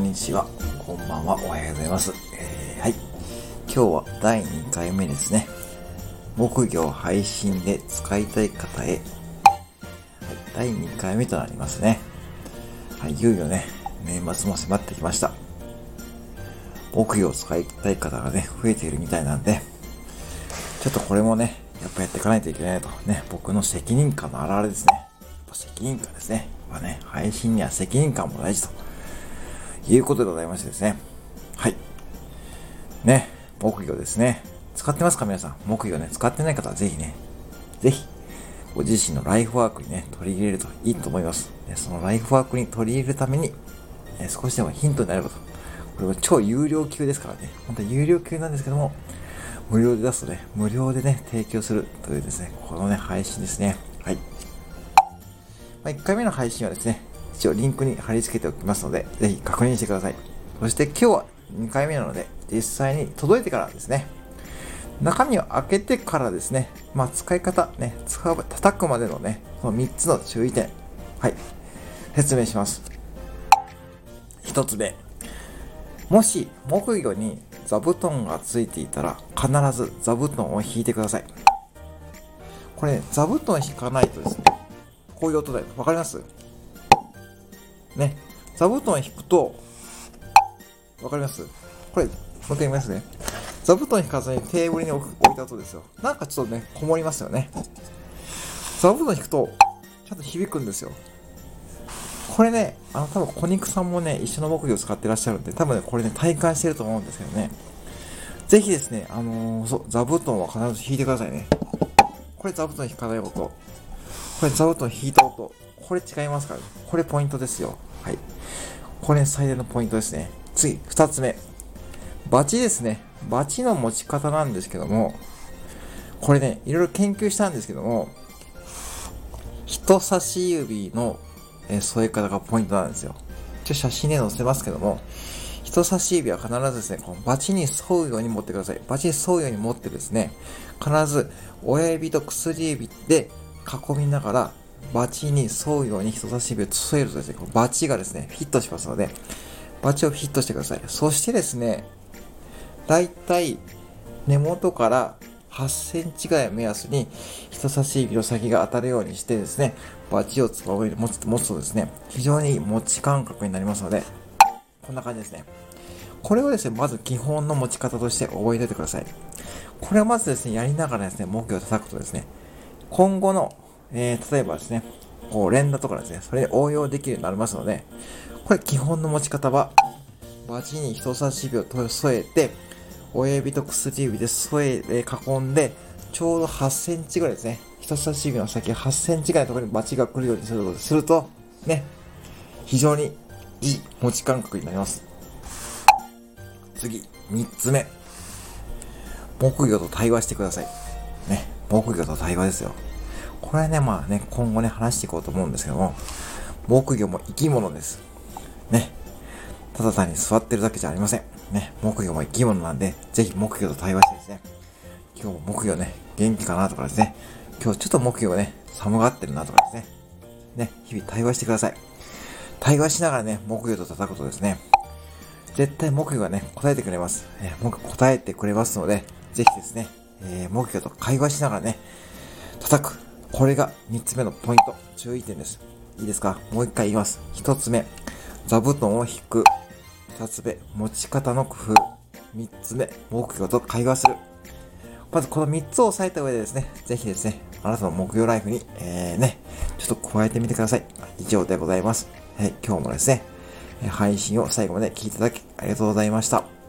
んにちは、こんばんは、おはようございます。えー、はい。今日は第2回目ですね。木魚配信で使いたい方へ、はい、第2回目となりますね。はい、いよいよね、年末も迫ってきました。木魚を使いたい方がね、増えているみたいなんで、ちょっとこれもね、やっぱやっていかないといけないと。ね、僕の責任感の表れですね。やっぱ責任感ですね。まあね、配信には責任感も大事と。いうことでございましてですね。はい。ね、木魚ですね。使ってますか皆さん？木魚ね、使ってない方はぜひね、ぜひ、ご自身のライフワークにね、取り入れるといいと思います。でそのライフワークに取り入れるために、ね、少しでもヒントになればと。これは超有料級ですからね。本当に有料級なんですけども、無料で出すとね、無料でね、提供するというですね、このね、配信ですね。はい。まあ、1回目の配信はですね、一応リンクに貼り付けておきますので、ぜひ確認してください。そして今日は2回目なので、実際に届いてからですね、中身を開けてからですね、まあ使い方、ね、使う、叩くまでのね、この3つの注意点、はい、説明します。1つ目、もし木魚に座布団がついていたら、必ず座布団を引いてください。これ、ね、座布団引かないとですね、こういう音だよ。わかります？ね、座布団引くと、わかります？これ、もう一回ますね。座布団引かずにテーブルに置いた後ですよ。なんかちょっとね、こもりますよね。座布団引くと、ちゃんと響くんですよ。これね、あの、多分小肉さんもね、一緒の木魚を使ってらっしゃるんで、多分ね、これね、体感してると思うんですけどね。ぜひですね、あのー、そう、座布団は必ず引いてくださいね。これ座布団引かない音。これ座布団引いた音。これ違いますから。これポイントですよ。はい。これ最大のポイントですね。次、二つ目。バチですね。バチの持ち方なんですけども、これね、いろいろ研究したんですけども、人差し指の添え方がポイントなんですよ。一応写真で載せますけども、人差し指は必ずですね、このバチに沿うように持ってください。バチに沿うように持ってですね、必ず親指と薬指で囲みながらバチに沿うように人差し指を添えるとですね、バチがですね、フィットしますので、バチをフィットしてください。そしてですね、だいたい根元から8センチぐらいを目安に人差し指の先が当たるようにしてですね、バチをつま上に持つ持つとですね、非常に持ち感覚になりますので、こんな感じですね。これをですね、まず基本の持ち方として覚えておいてください。これをまずですね、やりながらですね、木魚を叩くとですね、今後のえー、例えばですね、こう連打とかですね、それ応用できるようになりますので、これ基本の持ち方は、バチに人差し指を添えて、親指と薬指で添え、囲んで、ちょうど8センチぐらいですね。人差し指の先8センチぐらいのところにバチが来るようにすると、すると、ね、非常にいい持ち感覚になります。次、3つ目。木魚と対話してください。ね、木魚と対話ですよ。これね、まあね、今後ね、話していこうと思うんですけども、木魚も生き物です。ね。ただ単に座ってるだけじゃありません。ね。木魚も生き物なんで、ぜひ木魚と対話してですね、今日木魚ね、元気かなとかですね、今日ちょっと木魚ね、寒がってるなとかですね、ね、日々対話してください。対話しながらね、木魚と叩くとですね、絶対木魚がね、答えてくれます。えー、木答えてくれますので、ぜひですね、えー、木魚と会話しながらね、叩く。これが3つ目のポイント、注意点です。いいですか？もう一回言います。1つ目、座布団を引く。2つ目、持ち方の工夫。3つ目、目標と会話する。まずこの3つを押さえた上でですね、ぜひですね、あなたの目標ライフに、えー、ね、ちょっと加えてみてください。以上でございます。はい、今日もですね、配信を最後まで聞いていただきありがとうございました。